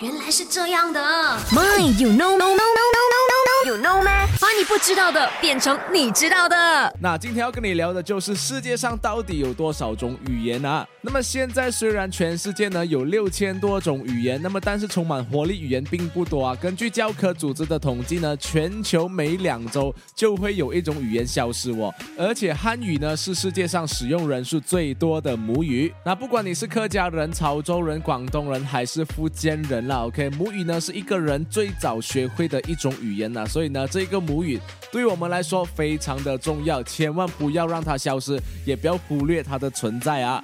原来是这样的。My, you know, no, no, 不知道的变成你知道的。那今天要跟你聊的就是世界上到底有多少种语言啊？那么现在虽然全世界呢有六千多种语言，那么但是充满活力语言并不多啊。根据教科组织的统计呢，全球每两周就会有一种语言消失哦。而且汉语呢是世界上使用人数最多的母语。那不管你是客家人、潮州人、广东人还是福建人啦，OK，母语呢是一个人最早学会的一种语言呐、所以呢这个母语对我们来说非常的重要，千万不要让它消失，也不要忽略它的存在啊。